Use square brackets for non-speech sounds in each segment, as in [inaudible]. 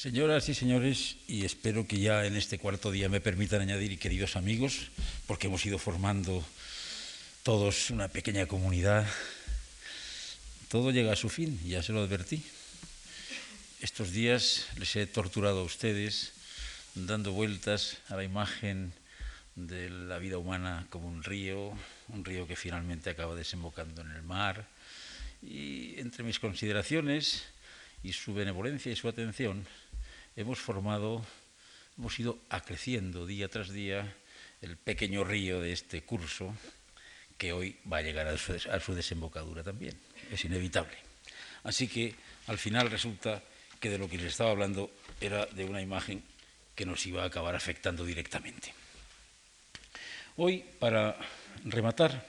Señoras y señores, y espero que ya en este cuarto día me permitan añadir, y queridos amigos, porque hemos ido formando todos una pequeña comunidad, todo llega a su fin, ya se lo advertí. Estos días les he torturado a ustedes dando vueltas a la imagen de la vida humana como un río, un río que finalmente acaba desembocando en el mar. Y entre mis consideraciones y su benevolencia y su atención, hemos formado, hemos ido acreciendo día tras día el pequeño río de este curso que hoy va a llegar a su, desembocadura también. Es inevitable. Así que al final resulta que de lo que les estaba hablando era de una imagen que nos iba a acabar afectando directamente. Hoy, para rematar,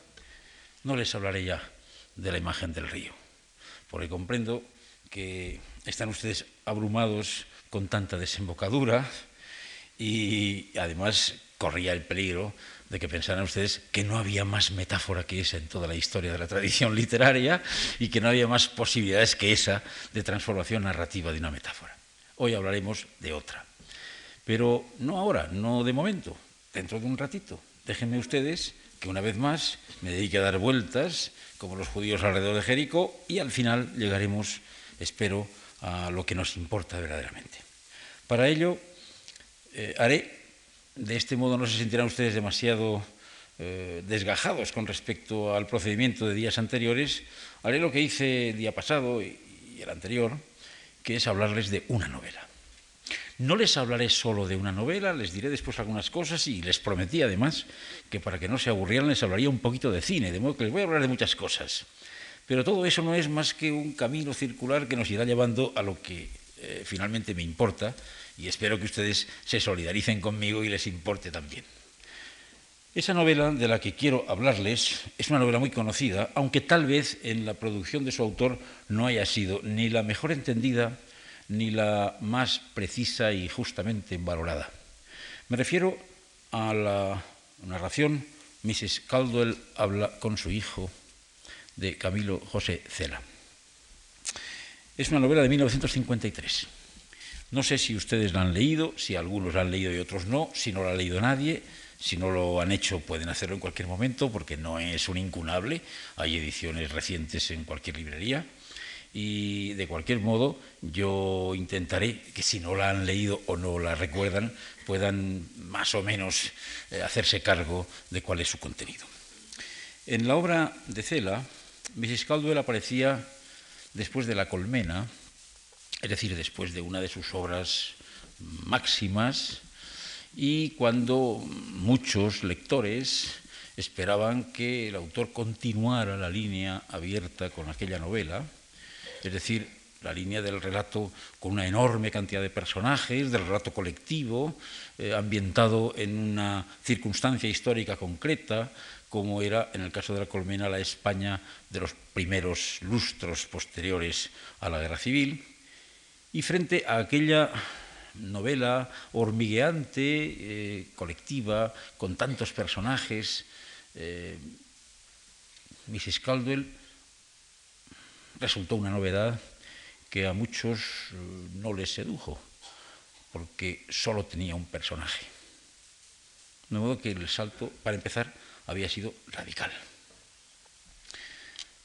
no les hablaré ya de la imagen del río, porque comprendo que están ustedes abrumados con tanta desembocadura y además corría el peligro de que pensaran ustedes que no había más metáfora que esa en toda la historia de la tradición literaria y que no había más posibilidades que esa de transformación narrativa de una metáfora. Hoy hablaremos de otra, pero no ahora, no de momento, dentro de un ratito. Déjenme ustedes que una vez más me dedique a dar vueltas como los judíos alrededor de Jericó y al final llegaremos, espero, a lo que nos importa verdaderamente. Para ello, eh, haré, de este modo no se sentirán ustedes demasiado eh, desgajados con respecto al procedimiento de días anteriores, haré lo que hice el día pasado y, y el anterior, que es hablarles de una novela. No les hablaré solo de una novela, les diré después algunas cosas y les prometí además que para que no se aburrieran les hablaría un poquito de cine, de modo que les voy a hablar de muchas cosas. Pero todo eso no es más que un camino circular que nos irá llevando a lo que eh, finalmente me importa y espero que ustedes se solidaricen conmigo y les importe también. Esa novela de la que quiero hablarles es una novela muy conocida, aunque tal vez en la producción de su autor no haya sido ni la mejor entendida ni la más precisa y justamente valorada. Me refiero a la narración Mrs. Caldwell habla con su hijo de Camilo José Cela. Es una novela de 1953. No sé si ustedes la han leído, si algunos la han leído y otros no, si no la ha leído nadie, si no lo han hecho pueden hacerlo en cualquier momento porque no es un incunable, hay ediciones recientes en cualquier librería y de cualquier modo yo intentaré que si no la han leído o no la recuerdan puedan más o menos eh, hacerse cargo de cuál es su contenido. En la obra de Cela, Mrs. Caldwell aparecía después de La Colmena, es decir, después de una de sus obras máximas, y cuando muchos lectores esperaban que el autor continuara la línea abierta con aquella novela, es decir, la línea del relato con una enorme cantidad de personajes, del relato colectivo, eh, ambientado en una circunstancia histórica concreta, como era, en el caso de la colmena, la España de los primeros lustros posteriores a la guerra civil, y frente a aquella novela hormigueante, eh, colectiva, con tantos personajes, eh, Mrs. Caldwell resultó una novedad que a muchos eh, no les sedujo, porque solo tenía un personaje. De modo que el salto, para empezar, había sido radical.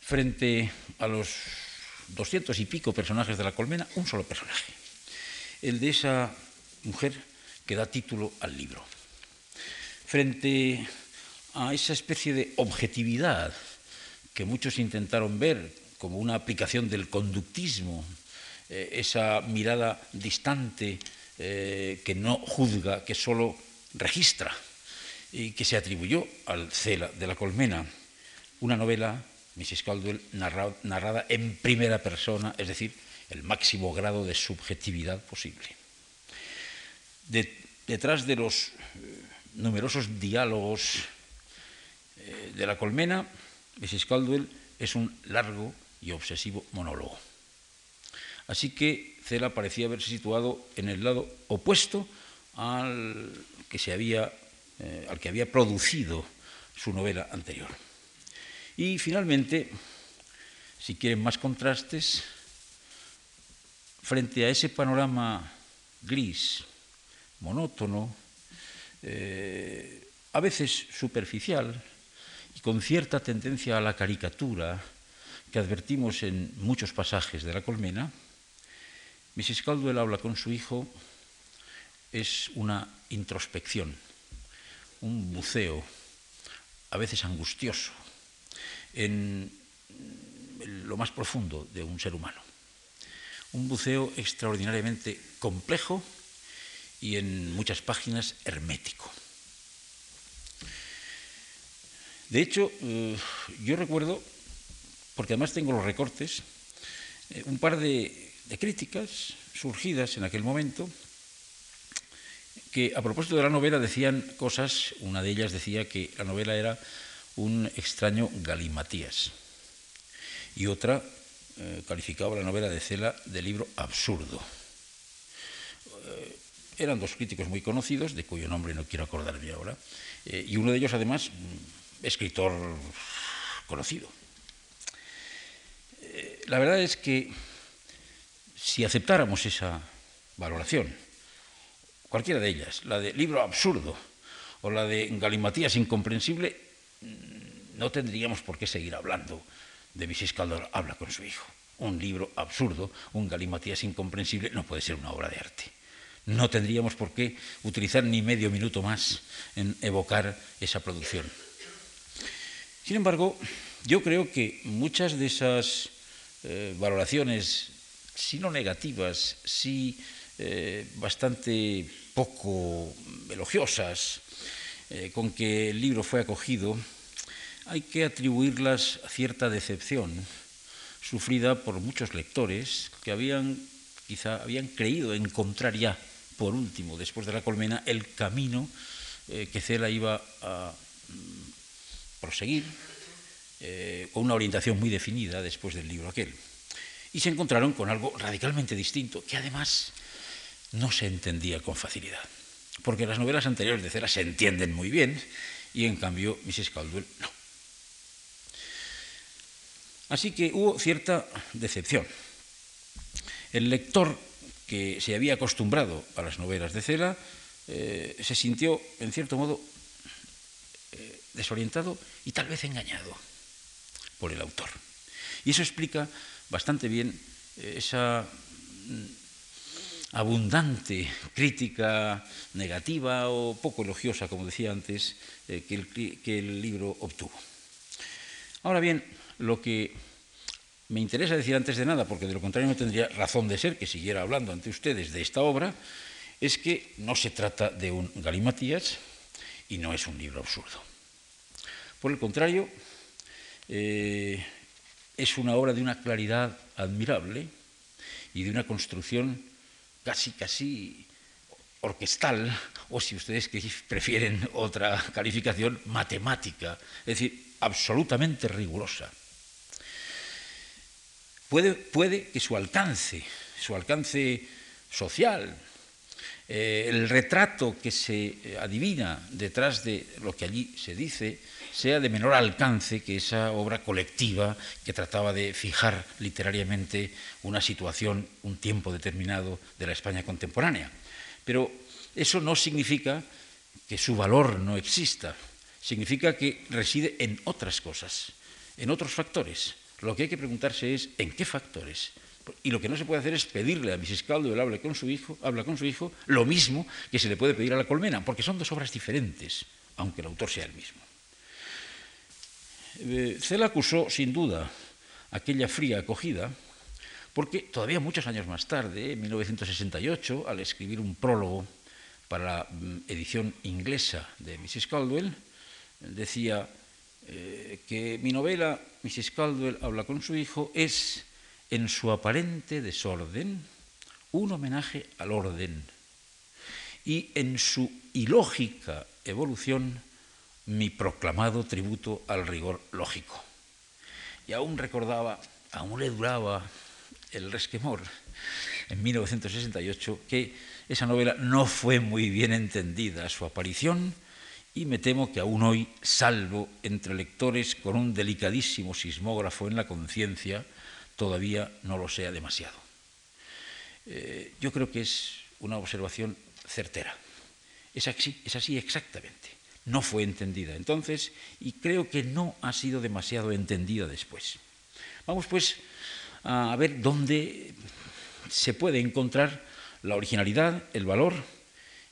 Frente a los doscientos y pico personajes de la colmena, un solo personaje, el de esa mujer que da título al libro. Frente a esa especie de objetividad que muchos intentaron ver como una aplicación del conductismo, eh, esa mirada distante eh, que no juzga, que solo registra y que se atribuyó al Cela de la Colmena, una novela, Mrs. Caldwell, narrada, en primera persona, es decir, el máximo grado de subjetividad posible. De, detrás de los eh, numerosos diálogos eh, de la colmena, Mrs. Caldwell es un largo y obsesivo monólogo. Así que Cela parecía haberse situado en el lado opuesto al que, se había, eh, al que había producido su novela anterior. Y finalmente, si quieren más contrastes, frente a ese panorama gris, monótono, eh, a veces superficial y con cierta tendencia a la caricatura que advertimos en muchos pasajes de la colmena, Mrs. Caldwell habla con su hijo, es una introspección, un buceo, a veces angustioso, en lo más profundo de un ser humano. Un buceo extraordinariamente complejo y en muchas páginas hermético. De hecho, eh, yo recuerdo, porque además tengo los recortes, eh, un par de, de críticas surgidas en aquel momento que a propósito de la novela decían cosas, una de ellas decía que la novela era un extraño galimatías y otra eh, calificaba la novela de Cela de libro absurdo. Eh, eran dos críticos muy conocidos, de cuyo nombre no quiero acordarme ahora, eh, y uno de ellos además mm, escritor conocido. la verdad es que si aceptáramos esa valoración, cualquiera de ellas, la de libro absurdo o la de galimatías incomprensible, mm, no tendríamos por qué seguir hablando de Mrs. Caldwell habla con su hijo. Un libro absurdo, un galimatías incomprensible, no puede ser una obra de arte. No tendríamos por qué utilizar ni medio minuto más en evocar esa producción. Sin embargo, yo creo que muchas de esas eh, valoraciones, si no negativas, sí eh, bastante poco elogiosas, eh, con que el libro fue acogido, hay que atribuirlas a cierta decepción sufrida por muchos lectores que habían quizá habían creído encontrar ya por último después de la colmena el camino eh, que Cela iba a mm, proseguir eh, con una orientación muy definida después del libro aquel. Y se encontraron con algo radicalmente distinto que además no se entendía con facilidad porque las novelas anteriores de Cela se entienden muy bien y en cambio Mrs. Caldwell no Así que hubo cierta decepción. El lector que se había acostumbrado a las novelas de Cela eh, se sintió, en cierto modo, eh, desorientado y tal vez engañado por el autor. Y eso explica bastante bien esa mm, abundante crítica negativa o poco elogiosa, como decía antes, que el libro obtuvo. Ahora bien, lo que me interesa decir antes de nada, porque de lo contrario no tendría razón de ser que siguiera hablando ante ustedes de esta obra, es que no se trata de un galimatías y no es un libro absurdo. Por el contrario, eh, es una obra de una claridad admirable y de una construcción casi, casi orquestal, o si ustedes prefieren otra calificación, matemática, es decir, absolutamente rigurosa. Puede, que su alcance, su alcance social, eh, el retrato que se adivina detrás de lo que allí se dice, sea de menor alcance que esa obra colectiva que trataba de fijar literariamente una situación, un tiempo determinado de la España contemporánea. Pero eso no significa que su valor no exista, significa que reside en otras cosas, en otros factores. Lo que hay que preguntarse es en qué factores. Y lo que no se puede hacer es pedirle a Mrs. Caldwell hable con su hijo, habla con su hijo, lo mismo que se le puede pedir a la colmena, porque son dos obras diferentes, aunque el autor sea el mismo. Eh, Cela acusó, sin duda, aquella fría acogida, porque todavía muchos años más tarde, en 1968, al escribir un prólogo para la mm, edición inglesa de Mrs. Caldwell, decía eh, que mi novela, Mrs. Caldwell habla con su hijo, es, en su aparente desorden, un homenaje al orden y en su ilógica evolución, mi proclamado tributo al rigor lógico. Y aún recordaba, aún le duraba el resquemor en 1968 que esa novela no fue muy bien entendida su aparición y me temo que aún hoy, salvo entre lectores con un delicadísimo sismógrafo en la conciencia, todavía no lo sea demasiado. Eh, yo creo que es una observación certera. Es así, es así exactamente. No fue entendida entonces y creo que no ha sido demasiado entendida después. Vamos pues a ver dónde se puede encontrar la originalidad, el valor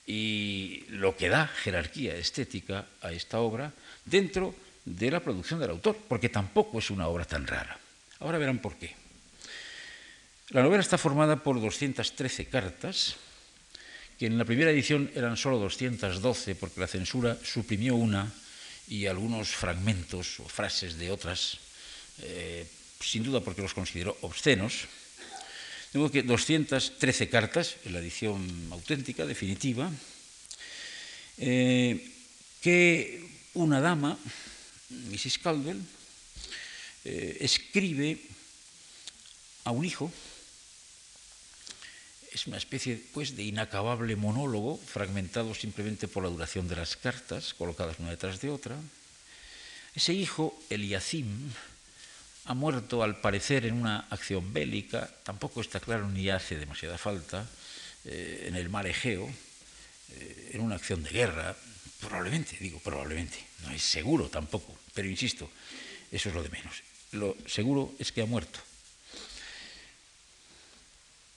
y lo que da jerarquía estética a esta obra dentro de la producción del autor, porque tampoco es una obra tan rara. Ahora verán por qué. La novela está formada por 213 cartas, que en la primera edición eran solo 212 porque la censura suprimió una y algunos fragmentos o frases de otras, eh, sin duda porque los consideró obscenos. Tengo que 213 cartas en la edición auténtica, definitiva, eh, que una dama, Mrs. Caldwell, eh, escribe a un hijo, es una especie pues, de inacabable monólogo, fragmentado simplemente por la duración de las cartas, colocadas una detrás de otra. Ese hijo, Eliacim, ha muerto al parecer en una acción bélica, tampoco está claro ni hace demasiada falta, eh, en el mar Egeo, eh, en una acción de guerra, probablemente, digo probablemente, no es seguro tampoco, pero insisto, eso es lo de menos. Lo seguro es que ha muerto.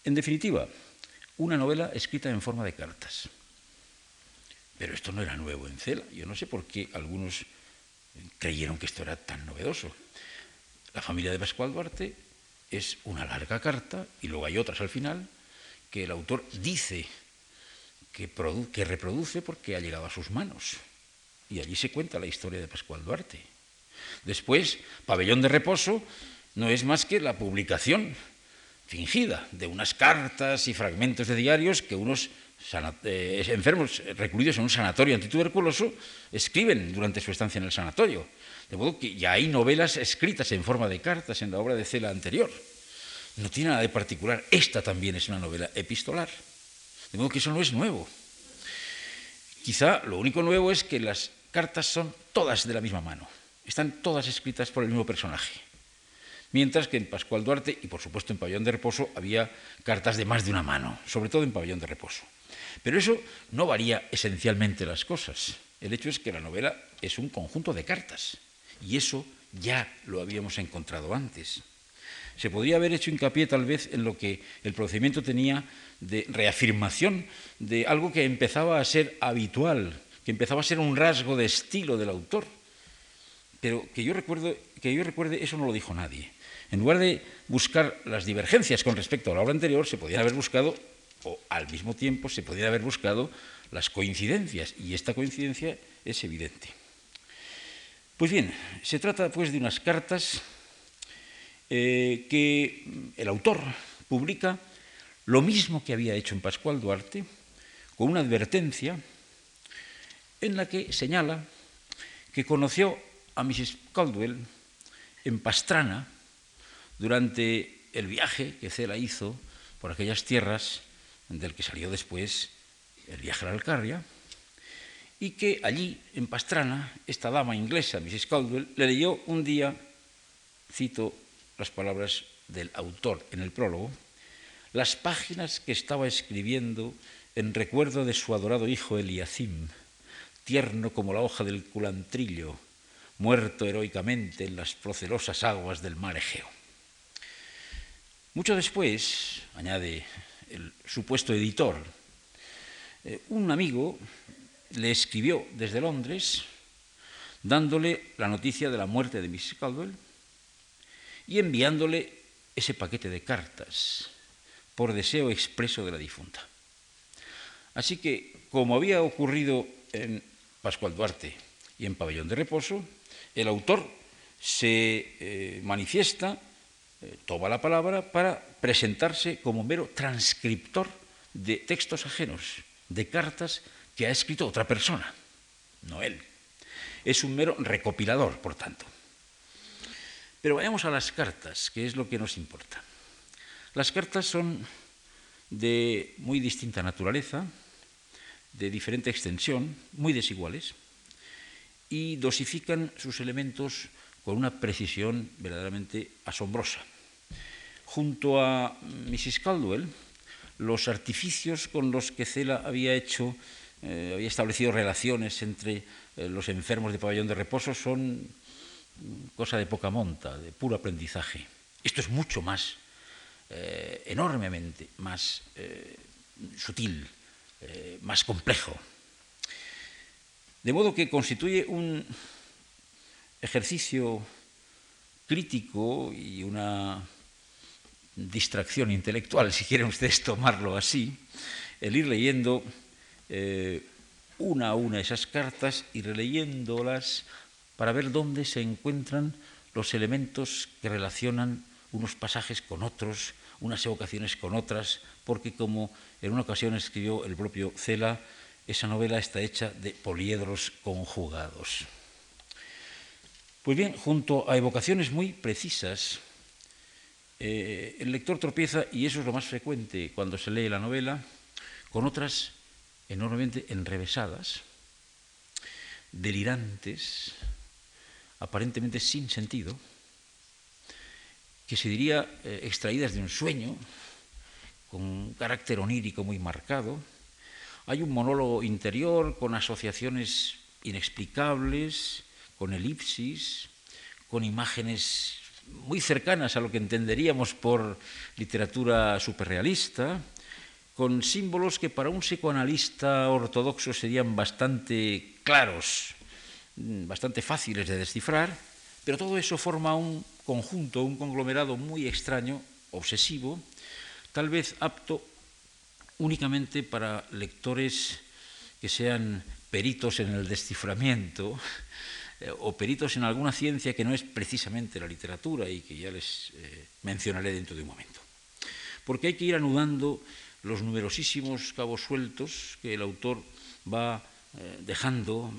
En definitiva, una novela escrita en forma de cartas. Pero esto no era nuevo en Cela. Yo no sé por qué algunos creyeron que esto era tan novedoso. La familia de Pascual Duarte es una larga carta y luego hay otras al final que el autor dice que, que reproduce porque ha llegado a sus manos. Y allí se cuenta la historia de Pascual Duarte. Después, Pabellón de Reposo no es más que la publicación fingida de unas cartas y fragmentos de diarios que unos eh, enfermos recluidos en un sanatorio antituberculoso escriben durante su estancia en el sanatorio. De modo que ya hay novelas escritas en forma de cartas en la obra de Cela anterior. No tiene nada de particular. Esta también es una novela epistolar. De modo que eso no es nuevo. Quizá lo único nuevo es que las cartas son todas de la misma mano. Están todas escritas por el mismo personaje mientras que en Pascual Duarte y por supuesto en Pabellón de Reposo había cartas de más de una mano, sobre todo en Pabellón de Reposo. Pero eso no varía esencialmente las cosas. El hecho es que la novela es un conjunto de cartas y eso ya lo habíamos encontrado antes. Se podría haber hecho hincapié tal vez en lo que el procedimiento tenía de reafirmación de algo que empezaba a ser habitual, que empezaba a ser un rasgo de estilo del autor. Pero que yo, recuerdo, que yo recuerde, eso no lo dijo nadie. En lugar de buscar las divergencias con respecto a la obra anterior, se podían haber buscado, o al mismo tiempo se podían haber buscado las coincidencias, y esta coincidencia es evidente. Pues bien, se trata pues de unas cartas eh, que el autor publica lo mismo que había hecho en Pascual Duarte, con una advertencia en la que señala que conoció a Mrs. Caldwell en Pastrana, durante el viaje que Cela hizo por aquellas tierras del que salió después el viaje a la Alcarria, y que allí, en Pastrana, esta dama inglesa, Mrs. Caldwell, le leyó un día, cito las palabras del autor en el prólogo, las páginas que estaba escribiendo en recuerdo de su adorado hijo Eliacim, tierno como la hoja del culantrillo, muerto heroicamente en las procelosas aguas del mar Egeo. Mucho después, añade el supuesto editor, eh, un amigo le escribió desde Londres dándole la noticia de la muerte de Mrs. Caldwell y enviándole ese paquete de cartas por deseo expreso de la difunta. Así que, como había ocurrido en Pascual Duarte y en Pabellón de Reposo, el autor se eh, manifiesta eh, toma la palabra para presentarse como mero transcriptor de textos ajenos, de cartas que ha escrito otra persona, no él. Es un mero recopilador, por tanto. Pero vayamos a las cartas, que es lo que nos importa. Las cartas son de muy distinta naturaleza, de diferente extensión, muy desiguales, y dosifican sus elementos con una precisión verdaderamente asombrosa. Junto a Mrs. Caldwell, los artificios con los que Cela había hecho, eh, había establecido relaciones entre eh, los enfermos de pabellón de reposo son cosa de poca monta, de puro aprendizaje. Esto es mucho más, eh, enormemente más sutil, más complejo. De modo que constituye un ejercicio crítico y una distracción intelectual, si quieren ustedes tomarlo así, el ir leyendo eh, una a una esas cartas y releyéndolas para ver dónde se encuentran los elementos que relacionan unos pasajes con otros, unas evocaciones con otras, porque como en una ocasión escribió el propio Cela, esa novela está hecha de poliedros conjugados. Pues bien, junto a evocaciones muy precisas, eh, el lector tropieza, y eso es lo más frecuente cuando se lee la novela, con otras enormemente enrevesadas, delirantes, aparentemente sin sentido, que se diría eh, extraídas de un sueño, con un carácter onírico muy marcado. Hay un monólogo interior con asociaciones inexplicables, con elipsis, con imágenes muy cercanas a lo que entenderíamos por literatura superrealista, con símbolos que para un psicoanalista ortodoxo serían bastante claros, bastante fáciles de descifrar, pero todo eso forma un conjunto, un conglomerado muy extraño, obsesivo, tal vez apto únicamente para lectores que sean peritos en el desciframiento, eh, o peritos en alguna ciencia que no es precisamente la literatura y que ya les eh, mencionaré dentro de un momento. Porque hay que ir anudando los numerosísimos cabos sueltos que el autor va eh, dejando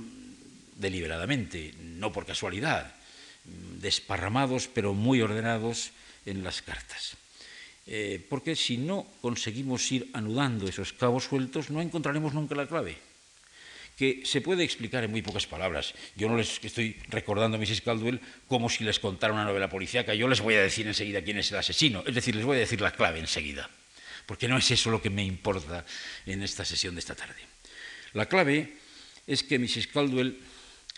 deliberadamente, no por casualidad, desparramados pero muy ordenados en las cartas. porque si no conseguimos ir anudando esos cabos sueltos, no encontraremos nunca la clave que se puede explicar en muy pocas palabras. Yo no les estoy recordando a Mrs. Caldwell como si les contara una novela policíaca, yo les voy a decir enseguida quién es el asesino, es decir, les voy a decir la clave enseguida, porque no es eso lo que me importa en esta sesión de esta tarde. La clave es que Mrs. Caldwell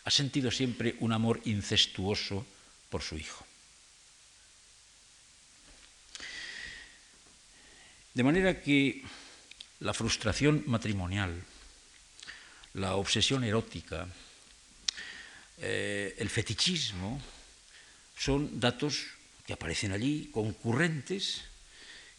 ha sentido siempre un amor incestuoso por su hijo. De manera que la frustración matrimonial, la obsesión erótica, eh, el fetichismo, son datos que aparecen allí, concurrentes,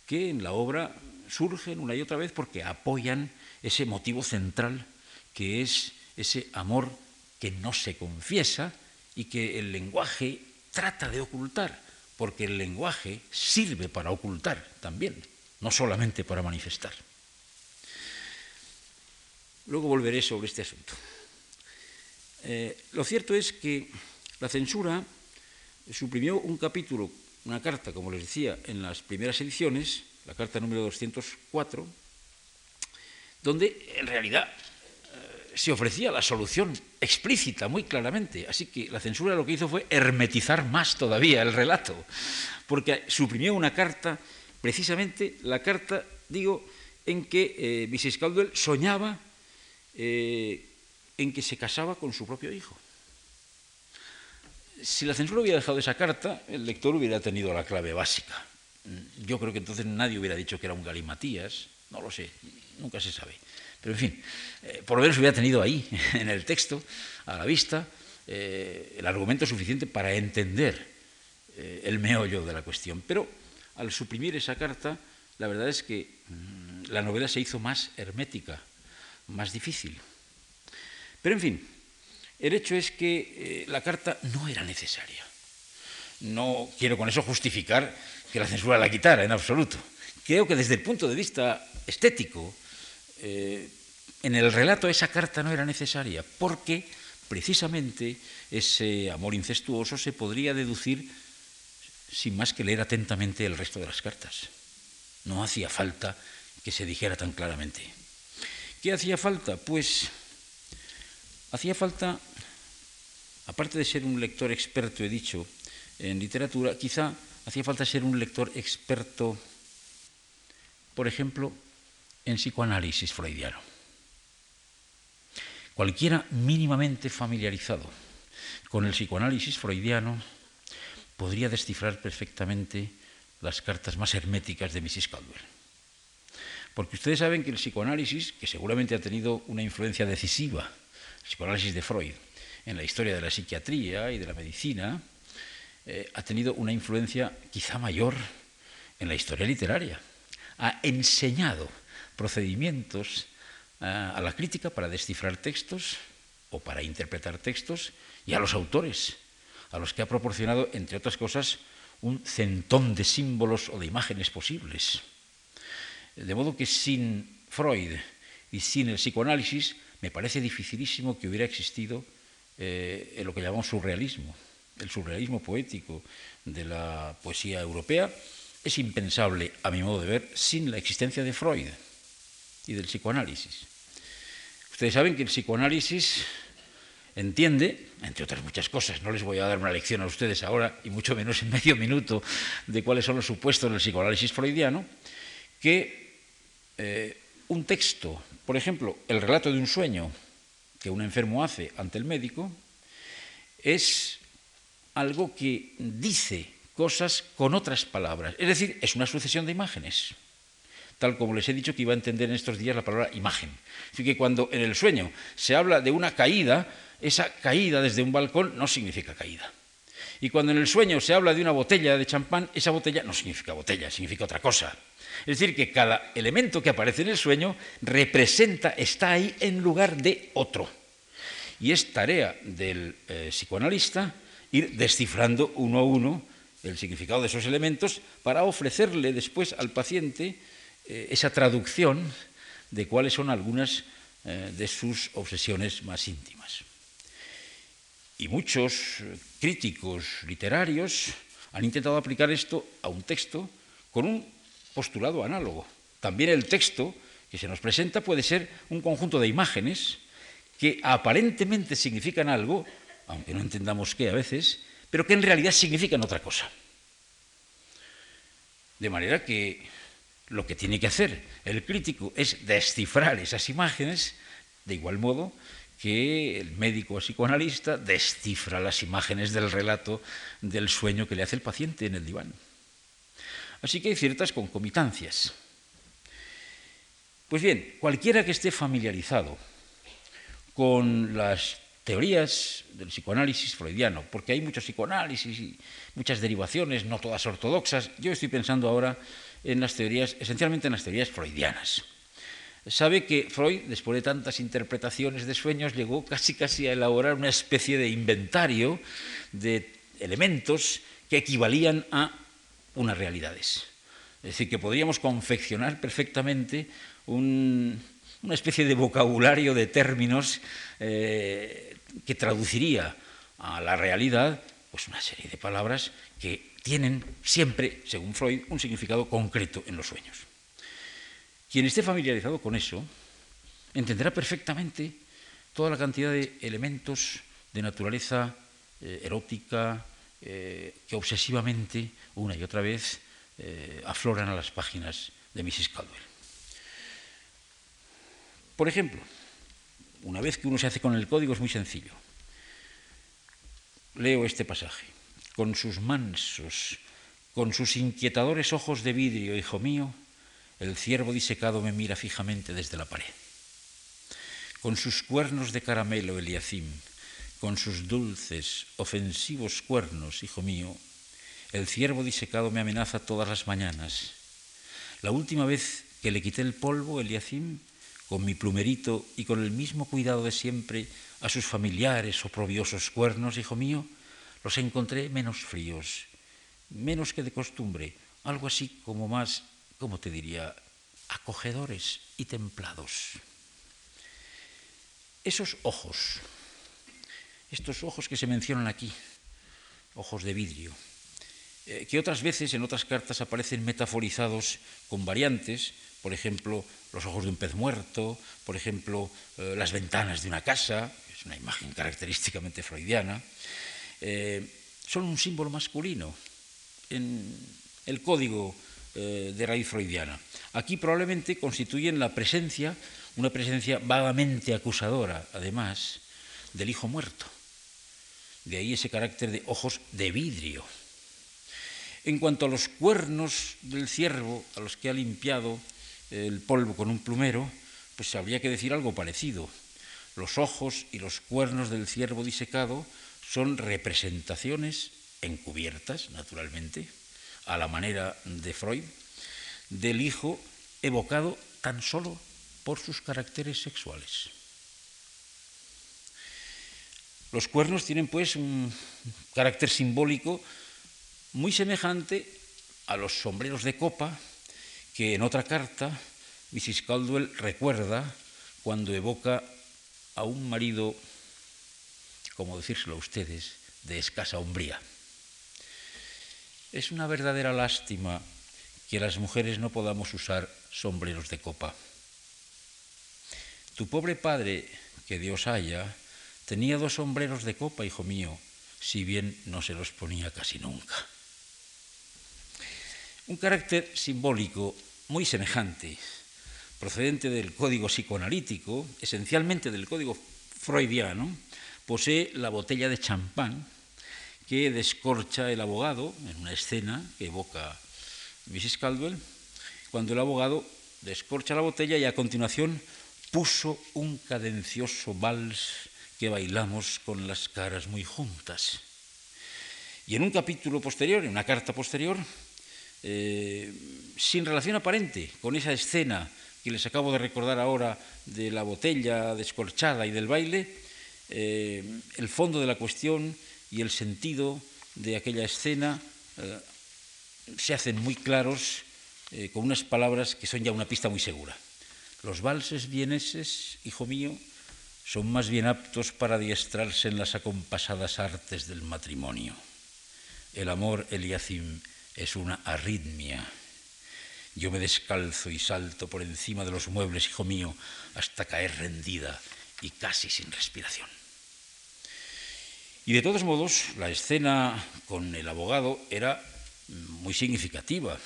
que en la obra surgen una y otra vez porque apoyan ese motivo central que es ese amor que no se confiesa y que el lenguaje trata de ocultar, porque el lenguaje sirve para ocultar también, no solamente para manifestar. Luego volveré sobre este asunto. Eh, lo cierto es que la censura suprimió un capítulo, una carta, como les decía, en las primeras ediciones, la carta número 204, donde en realidad eh, se ofrecía la solución explícita, muy claramente. Así que la censura lo que hizo fue hermetizar más todavía el relato, porque suprimió una carta, precisamente la carta, digo, en que eh, Mrs. Caldwell soñaba eh, en que se casaba con su propio hijo. Si la censura hubiera dejado esa carta, el lector hubiera tenido la clave básica. Yo creo que entonces nadie hubiera dicho que era un galimatías, no lo sé, nunca se sabe. Pero en fin, eh, por lo menos hubiera tenido ahí, [laughs] en el texto, a la vista, eh, el argumento suficiente para entender el meollo de la cuestión. Pero al suprimir esa carta, la verdad es que mm, la novela se hizo más hermética, más difícil. Pero en fin, el hecho es que eh, la carta no era necesaria. No quiero con eso justificar que la censura la quitara en absoluto. Creo que desde el punto de vista estético, eh, en el relato esa carta no era necesaria, porque precisamente ese amor incestuoso se podría deducir sin más que leer atentamente el resto de las cartas. No hacía falta que se dijera tan claramente. ¿Qué hacía falta? Pues hacía falta, aparte de ser un lector experto, he dicho, en literatura, quizá hacía falta ser un lector experto, por ejemplo, en psicoanálisis freudiano. Cualquiera mínimamente familiarizado con el psicoanálisis freudiano podría descifrar perfectamente las cartas más herméticas de Mrs. Caldwell. Porque ustedes saben que el psicoanálisis, que seguramente ha tenido una influencia decisiva, el psicoanálisis de Freud, en la historia de la psiquiatría y de la medicina, eh, ha tenido una influencia quizá mayor en la historia literaria. Ha enseñado procedimientos eh, a la crítica para descifrar textos o para interpretar textos y a los autores, a los que ha proporcionado, entre otras cosas, un centón de símbolos o de imágenes posibles. De modo que sin Freud y sin el psicoanálisis me parece dificilísimo que hubiera existido eh, lo que llamamos surrealismo. El surrealismo poético de la poesía europea es impensable, a mi modo de ver, sin la existencia de Freud y del psicoanálisis. Ustedes saben que el psicoanálisis entiende, entre otras muchas cosas, no les voy a dar una lección a ustedes ahora, y mucho menos en medio minuto, de cuáles son los supuestos del psicoanálisis freudiano, que eh, un texto, por ejemplo, el relato de un sueño que un enfermo hace ante el médico, es algo que dice cosas con otras palabras, es decir, es una sucesión de imágenes tal como les he dicho que iba a entender en estos días la palabra imagen. Así que cuando en el sueño se habla de una caída, esa caída desde un balcón no significa caída. Y cuando en el sueño se habla de una botella de champán, esa botella no significa botella, significa otra cosa. Es decir, que cada elemento que aparece en el sueño representa, está ahí en lugar de otro. Y es tarea del eh, psicoanalista ir descifrando uno a uno el significado de esos elementos para ofrecerle después al paciente eh, esa traducción de cuáles son algunas eh, de sus obsesiones más íntimas. Y muchos críticos literarios han intentado aplicar esto a un texto con un postulado análogo. También el texto que se nos presenta puede ser un conjunto de imágenes que aparentemente significan algo, aunque no entendamos qué a veces, pero que en realidad significan otra cosa. De manera que lo que tiene que hacer el crítico es descifrar esas imágenes, de igual modo que el médico o psicoanalista descifra las imágenes del relato del sueño que le hace el paciente en el diván. Así que hay ciertas concomitancias. Pues bien, cualquiera que esté familiarizado con las teorías del psicoanálisis freudiano, porque hay muchos psicoanálisis y muchas derivaciones, no todas ortodoxas, yo estoy pensando ahora en las teorías, esencialmente en las teorías freudianas. Sabe que Freud, después de tantas interpretaciones de sueños, llegó casi casi a elaborar una especie de inventario de elementos que equivalían a unas realidades. Es decir, que podríamos confeccionar perfectamente una especie de vocabulario de términos eh, que traduciría a la realidad pues una serie de palabras que tienen siempre, según Freud, un significado concreto en los sueños. Quien esté familiarizado con eso entenderá perfectamente toda la cantidad de elementos de naturaleza eh, erótica eh, que obsesivamente, una y otra vez, eh, afloran a las páginas de Mrs. Caldwell. Por ejemplo, una vez que uno se hace con el código es muy sencillo. Leo este pasaje con sus mansos, con sus inquietadores ojos de vidrio, hijo mío, el ciervo disecado me mira fijamente desde la pared. Con sus cuernos de caramelo, Eliacim, con sus dulces, ofensivos cuernos, hijo mío, el ciervo disecado me amenaza todas las mañanas. La última vez que le quité el polvo, Eliacim, con mi plumerito y con el mismo cuidado de siempre a sus familiares oprobiosos cuernos, hijo mío, los encontré menos fríos, menos que de costumbre, algo así como más, ¿cómo te diría?, acogedores y templados. Esos ojos, estos ojos que se mencionan aquí, ojos de vidrio, eh, que otras veces en otras cartas aparecen metaforizados con variantes, por ejemplo, los ojos de un pez muerto, por ejemplo, eh, las ventanas de una casa, es una imagen característicamente freudiana, eh, son un símbolo masculino. En el código de raíz freudiana. Aquí probablemente constituyen la presencia, una presencia vagamente acusadora, además, del hijo muerto. De ahí ese carácter de ojos de vidrio. En cuanto a los cuernos del ciervo, a los que ha limpiado el polvo con un plumero, pues habría que decir algo parecido. Los ojos y los cuernos del ciervo disecado son representaciones encubiertas, naturalmente, a la manera de Freud, del hijo evocado tan solo por sus caracteres sexuales. Los cuernos tienen pues un carácter simbólico muy semejante a los sombreros de copa que en otra carta Mrs. Caldwell recuerda cuando evoca a un marido, como decírselo a ustedes, de escasa hombría. Es una verdadera lástima que las mujeres no podamos usar sombreros de copa. Tu pobre padre, que Dios haya, tenía dos sombreros de copa, hijo mío, si bien no se los ponía casi nunca. Un carácter simbólico muy semejante, procedente del código psicoanalítico, esencialmente del código freudiano, posee la botella de champán que descorcha el abogado en una escena que evoca Mrs. Caldwell, cuando el abogado descorcha la botella y a continuación puso un cadencioso vals que bailamos con las caras muy juntas. Y en un capítulo posterior, en una carta posterior, eh, sin relación aparente con esa escena que les acabo de recordar ahora de la botella descorchada y del baile, eh, el fondo de la cuestión y el sentido de aquella escena eh, se hacen muy claros eh, con unas palabras que son ya una pista muy segura. Los valses vieneses, hijo mío, son más bien aptos para adiestrarse en las acompasadas artes del matrimonio. El amor, Eliacim, es una arritmia. Yo me descalzo y salto por encima de los muebles, hijo mío, hasta caer rendida y casi sin respiración. Y de todos modos, la escena con el abogado era muy significativa,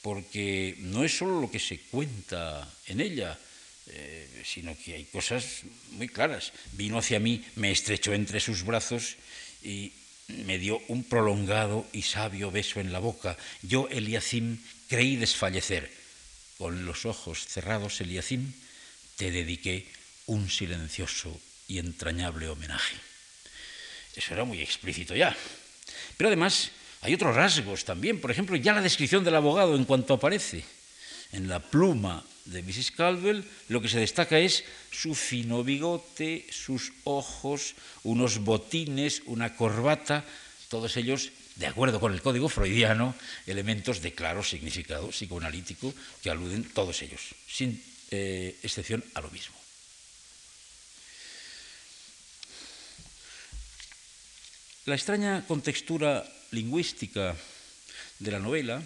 porque no es solo lo que se cuenta en ella, eh, sino que hay cosas muy claras. Vino hacia mí, me estrechó entre sus brazos y me dio un prolongado y sabio beso en la boca. Yo, Eliacim, creí desfallecer. Con los ojos cerrados, Eliacim, te dediqué un silencioso y entrañable homenaje. Eso era muy explícito ya. Pero además hay otros rasgos también. Por ejemplo, ya la descripción del abogado en cuanto aparece en la pluma de Mrs. Caldwell, lo que se destaca es su fino bigote, sus ojos, unos botines, una corbata, todos ellos, de acuerdo con el código freudiano, elementos de claro significado psicoanalítico que aluden todos ellos, sin eh, excepción a lo mismo. La extraña contextura lingüística de la novela,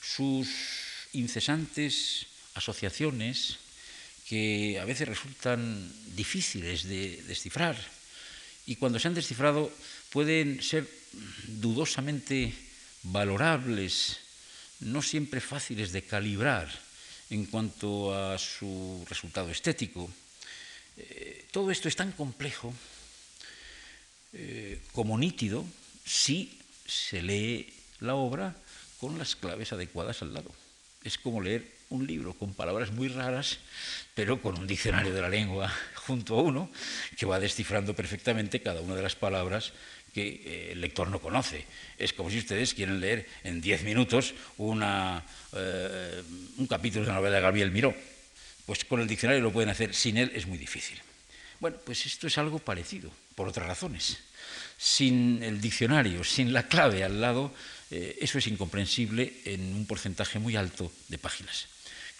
sus incesantes asociaciones que a veces resultan difíciles de descifrar y cuando se han descifrado pueden ser dudosamente valorables, no siempre fáciles de calibrar en cuanto a su resultado estético. Eh, todo esto es tan complejo eh, como nítido si se lee la obra con las claves adecuadas al lado. Es como leer un libro con palabras muy raras, pero con un diccionario de la lengua junto a uno que va descifrando perfectamente cada una de las palabras que eh, el lector no conoce. Es como si ustedes quieren leer en diez minutos una, eh, un capítulo de la novela de Gabriel Miró. Pues con el diccionario lo pueden hacer, sin él es muy difícil. Bueno, pues esto es algo parecido, por otras razones. Sin el diccionario, sin la clave al lado, eh, eso es incomprensible en un porcentaje muy alto de páginas.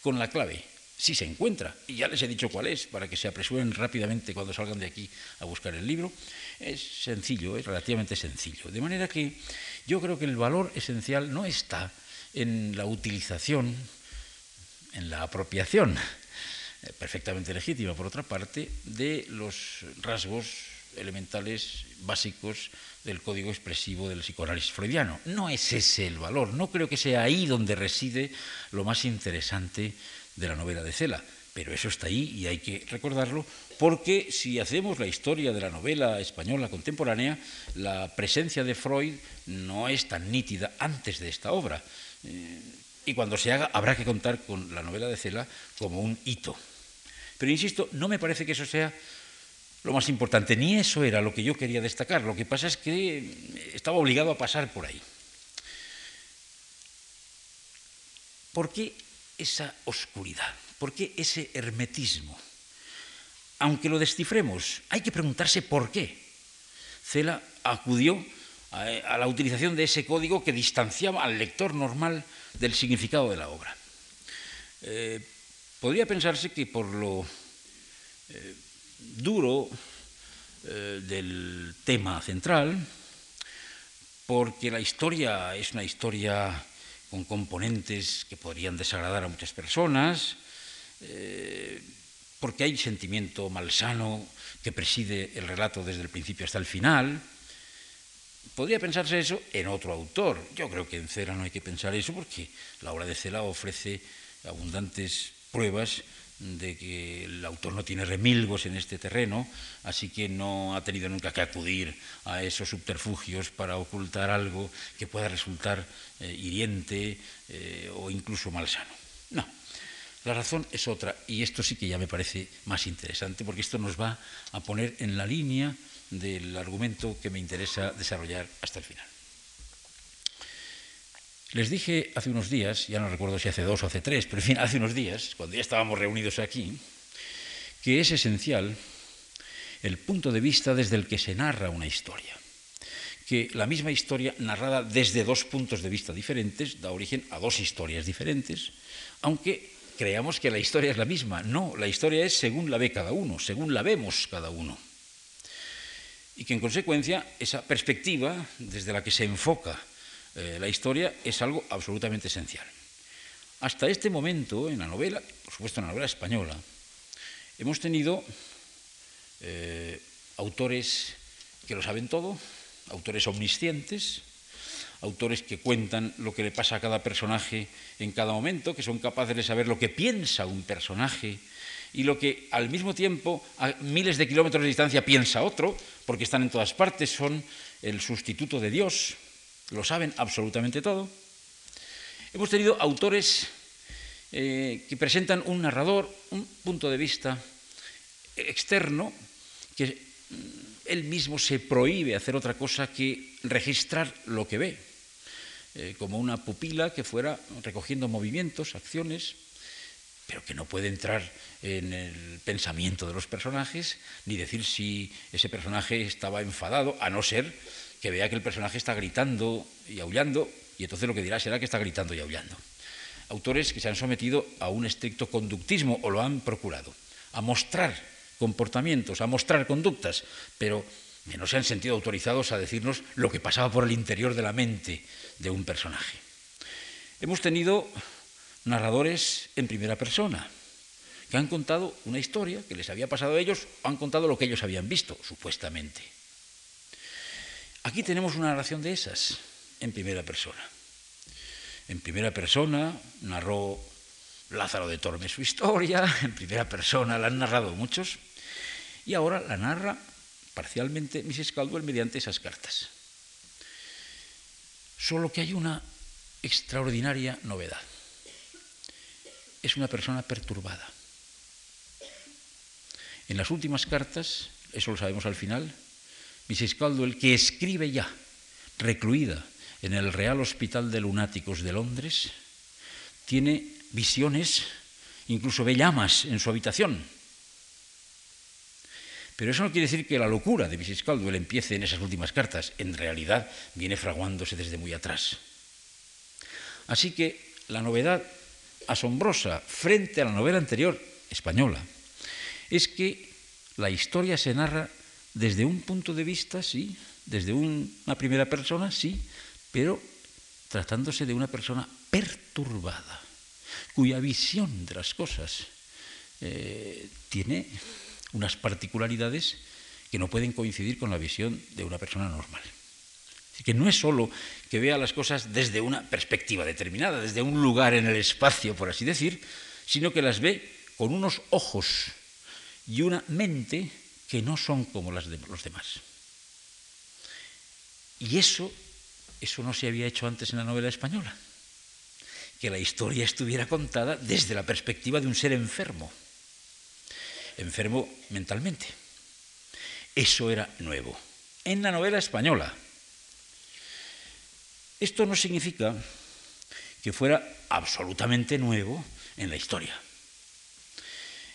Con la clave, si se encuentra, y ya les he dicho cuál es, para que se apresuren rápidamente cuando salgan de aquí a buscar el libro, es sencillo, es relativamente sencillo. De manera que yo creo que el valor esencial no está en la utilización, en la apropiación, [laughs] eh, perfectamente legítima por otra parte, de los rasgos elementales básicos del código expresivo del psicoanálisis freudiano. No es ese el valor, no creo que sea ahí donde reside lo más interesante de la novela de Cela, pero eso está ahí y hay que recordarlo, porque si hacemos la historia de la novela española contemporánea, la presencia de Freud no es tan nítida antes de esta obra. Eh, y cuando se haga habrá que contar con la novela de Cela como un hito. Pero insisto, no me parece que eso sea lo más importante, ni eso era lo que yo quería destacar. Lo que pasa es que estaba obligado a pasar por ahí. ¿Por qué esa oscuridad? ¿Por qué ese hermetismo? Aunque lo descifremos, hay que preguntarse por qué. Cela acudió a, la utilización de ese código que distanciaba al lector normal del significado de la obra. Eh, podría pensarse que por lo eh, duro eh, del tema central, porque la historia es una historia con componentes que podrían desagradar a muchas personas, eh, porque hay sentimiento malsano que preside el relato desde el principio hasta el final. Podría pensarse eso en otro autor. Yo creo que en Cera no hay que pensar eso porque la obra de Cela ofrece abundantes pruebas de que el autor no tiene remilgos en este terreno, así que no ha tenido nunca que acudir a esos subterfugios para ocultar algo que pueda resultar eh, hiriente eh, o incluso malsano. No, la razón es otra, y esto sí que ya me parece más interesante, porque esto nos va a poner en la línea del argumento que me interesa desarrollar hasta el final. Les dije hace unos días, ya no recuerdo si hace dos o hace tres, pero en fin, hace unos días, cuando ya estábamos reunidos aquí, que es esencial el punto de vista desde el que se narra una historia. Que la misma historia narrada desde dos puntos de vista diferentes da origen a dos historias diferentes, aunque creamos que la historia es la misma. No, la historia es según la ve cada uno, según la vemos cada uno. Y que en consecuencia esa perspectiva desde la que se enfoca eh, la historia es algo absolutamente esencial. Hasta este momento, en la novela, por supuesto en la novela española, hemos tenido eh, autores que lo saben todo, autores omniscientes, autores que cuentan lo que le pasa a cada personaje en cada momento, que son capaces de saber lo que piensa un personaje y lo que al mismo tiempo, a miles de kilómetros de distancia, piensa otro, porque están en todas partes, son el sustituto de Dios, lo saben absolutamente todo. Hemos tenido autores eh, que presentan un narrador, un punto de vista externo, que mm, él mismo se prohíbe hacer otra cosa que registrar lo que ve, eh, como una pupila que fuera recogiendo movimientos, acciones, pero que no puede entrar en el pensamiento de los personajes, ni decir si ese personaje estaba enfadado, a no ser que vea que el personaje está gritando y aullando, y entonces lo que dirá será que está gritando y aullando. Autores que se han sometido a un estricto conductismo o lo han procurado, a mostrar comportamientos, a mostrar conductas, pero que no se han sentido autorizados a decirnos lo que pasaba por el interior de la mente de un personaje. Hemos tenido narradores en primera persona, que han contado una historia que les había pasado a ellos, o han contado lo que ellos habían visto, supuestamente. Aquí tenemos una narración de esas en primera persona. En primera persona narró Lázaro de Tormes su historia, [laughs] en primera persona la han narrado muchos, y ahora la narra parcialmente Mrs. Caldwell mediante esas cartas. Solo que hay una extraordinaria novedad. Es una persona perturbada. En las últimas cartas, eso lo sabemos al final, Mrs. Caldwell, que escribe ya, recluida en el Real Hospital de Lunáticos de Londres, tiene visiones, incluso ve llamas en su habitación. Pero eso no quiere decir que la locura de Mrs. Caldwell empiece en esas últimas cartas. En realidad viene fraguándose desde muy atrás. Así que la novedad asombrosa frente a la novela anterior española es que la historia se narra desde un punto de vista, sí, desde una primera persona, sí, pero tratándose de una persona perturbada, cuya visión de las cosas eh, tiene unas particularidades que no pueden coincidir con la visión de una persona normal. Así que no es solo que vea las cosas desde una perspectiva determinada, desde un lugar en el espacio, por así decir, sino que las ve con unos ojos y una mente que no son como las de los demás. Y eso, eso no se había hecho antes en la novela española, que la historia estuviera contada desde la perspectiva de un ser enfermo, enfermo mentalmente. Eso era nuevo, en la novela española. Esto no significa que fuera absolutamente nuevo en la historia.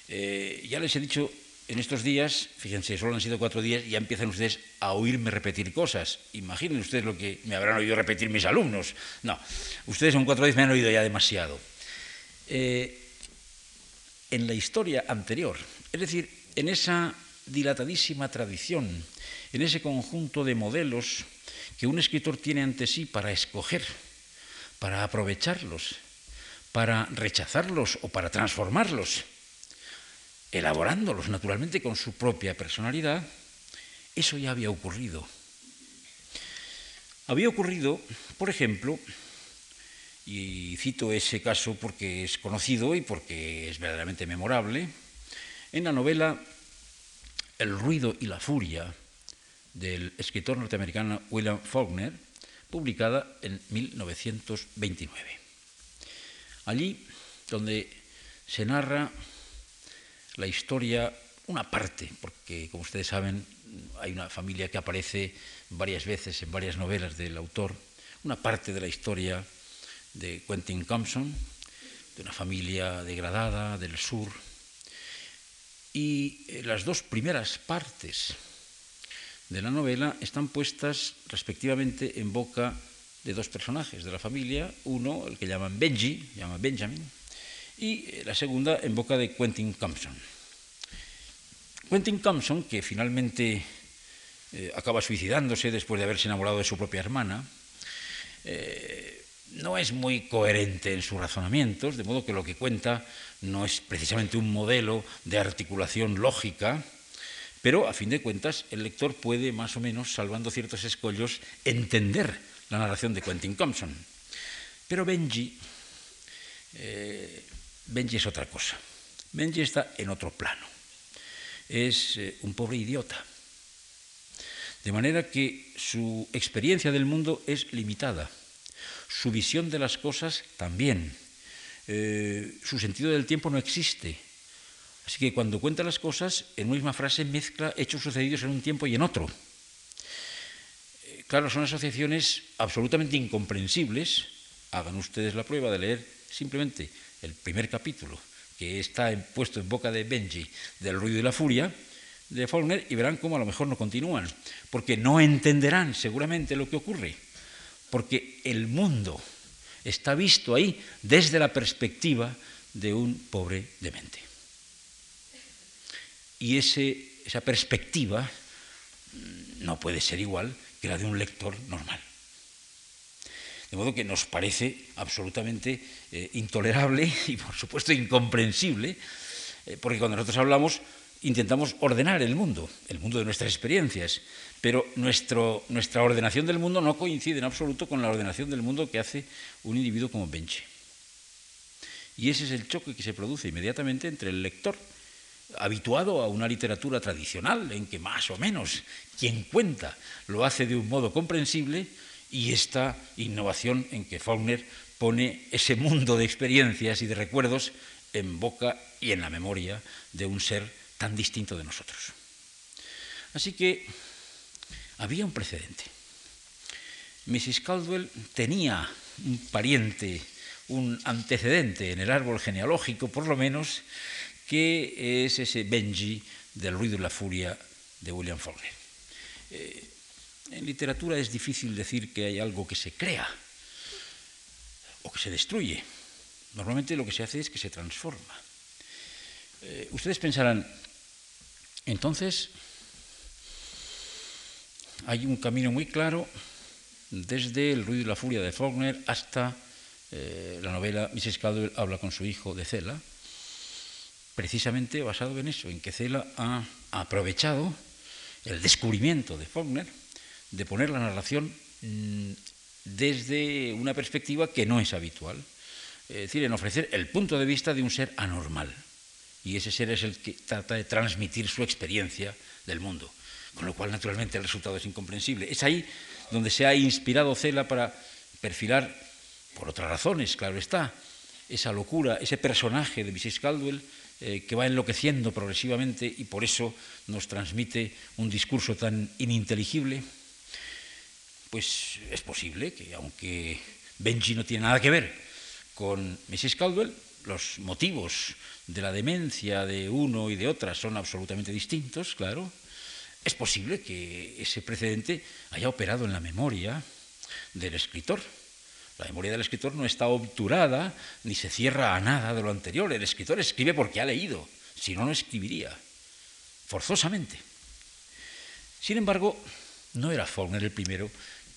Eh, ya les he dicho en estos días, fíjense, solo han sido cuatro días, ya empiezan ustedes a oírme repetir cosas. Imaginen ustedes lo que me habrán oído repetir mis alumnos. No, ustedes en cuatro días me han oído ya demasiado. Eh, en la historia anterior, es decir, en esa dilatadísima tradición, en ese conjunto de modelos que un escritor tiene ante sí para escoger, para aprovecharlos, para rechazarlos o para transformarlos, elaborándolos naturalmente con su propia personalidad, eso ya había ocurrido. Había ocurrido, por ejemplo, y cito ese caso porque es conocido y porque es verdaderamente memorable, en la novela El ruido y la furia del escritor norteamericano William Faulkner, publicada en 1929. Allí, donde se narra la historia, una parte, porque como ustedes saben, hay una familia que aparece varias veces en varias novelas del autor, una parte de la historia de Quentin Compson, de una familia degradada del sur, y eh, las dos primeras partes de la novela están puestas respectivamente en boca de dos personajes de la familia, uno, el que llaman Benji, llama Benjamin, y eh, la segunda en boca de Quentin Compson. Quentin Compson, que finalmente eh, acaba suicidándose después de haberse enamorado de su propia hermana, eh, no es muy coherente en sus razonamientos, de modo que lo que cuenta no es precisamente un modelo de articulación lógica, pero a fin de cuentas el lector puede más o menos, salvando ciertos escollos, entender la narración de Quentin Compson. Pero Benji Benji es otra cosa. Benji está en otro plano. Es eh, un pobre idiota. De manera que su experiencia del mundo es limitada. Su visión de las cosas también. Eh, su sentido del tiempo no existe. Así que cuando cuenta las cosas, en una misma frase mezcla hechos sucedidos en un tiempo y en otro. Eh, claro, son asociaciones absolutamente incomprensibles. Hagan ustedes la prueba de leer simplemente el primer capítulo, que está puesto en boca de Benji, del ruido y la furia, de Faulkner, y verán cómo a lo mejor no continúan, porque no entenderán seguramente lo que ocurre, porque el mundo está visto ahí desde la perspectiva de un pobre demente. Y esa perspectiva mm, no puede ser igual que la de un lector normal. De modo que nos parece absolutamente eh, intolerable y, por supuesto, incomprensible, eh, porque cuando nosotros hablamos intentamos ordenar el mundo, el mundo de nuestras experiencias, pero nuestra ordenación del mundo no coincide en absoluto con la ordenación del mundo que hace un individuo como Benche. Y ese es el choque que se produce inmediatamente entre el lector, habituado a una literatura tradicional, en que más o menos quien cuenta lo hace de un modo comprensible, y esta innovación en que Faulkner pone ese mundo de experiencias y de recuerdos en boca y en la memoria de un ser tan distinto de nosotros. Así que había un precedente. Mrs. Caldwell tenía un pariente, un antecedente en el árbol genealógico, por lo menos, que es ese Benji del ruido y la furia de William Faulkner. Eh, en literatura es difícil decir que hay algo que se crea o que se destruye. Normalmente lo que se hace es que se transforma. Eh, ustedes pensarán, entonces, hay un camino muy claro desde El ruido y la furia de Faulkner hasta eh, la novela Mrs. Caldwell habla con su hijo de Cela, precisamente basado en eso, en que Cela ha aprovechado el descubrimiento de Faulkner de poner la narración mm, desde una perspectiva que no es habitual, es decir, en ofrecer el punto de vista de un ser anormal. Y ese ser es el que trata de transmitir su experiencia del mundo, con lo cual naturalmente el resultado es incomprensible. Es ahí donde se ha inspirado Cela para perfilar, por otras razones, claro está, esa locura, ese personaje de Mrs. Caldwell eh, que va enloqueciendo progresivamente y por eso nos transmite un discurso tan ininteligible, pues es posible que aunque Benji no tiene nada que ver con Mrs. Caldwell, los motivos de la demencia de uno y de otra son absolutamente distintos, claro. Es posible que ese precedente haya operado en la memoria del escritor. La memoria del escritor no está obturada ni se cierra a nada de lo anterior. El escritor escribe porque ha leído, si no, no escribiría, forzosamente. Sin embargo, no era Faulkner el primero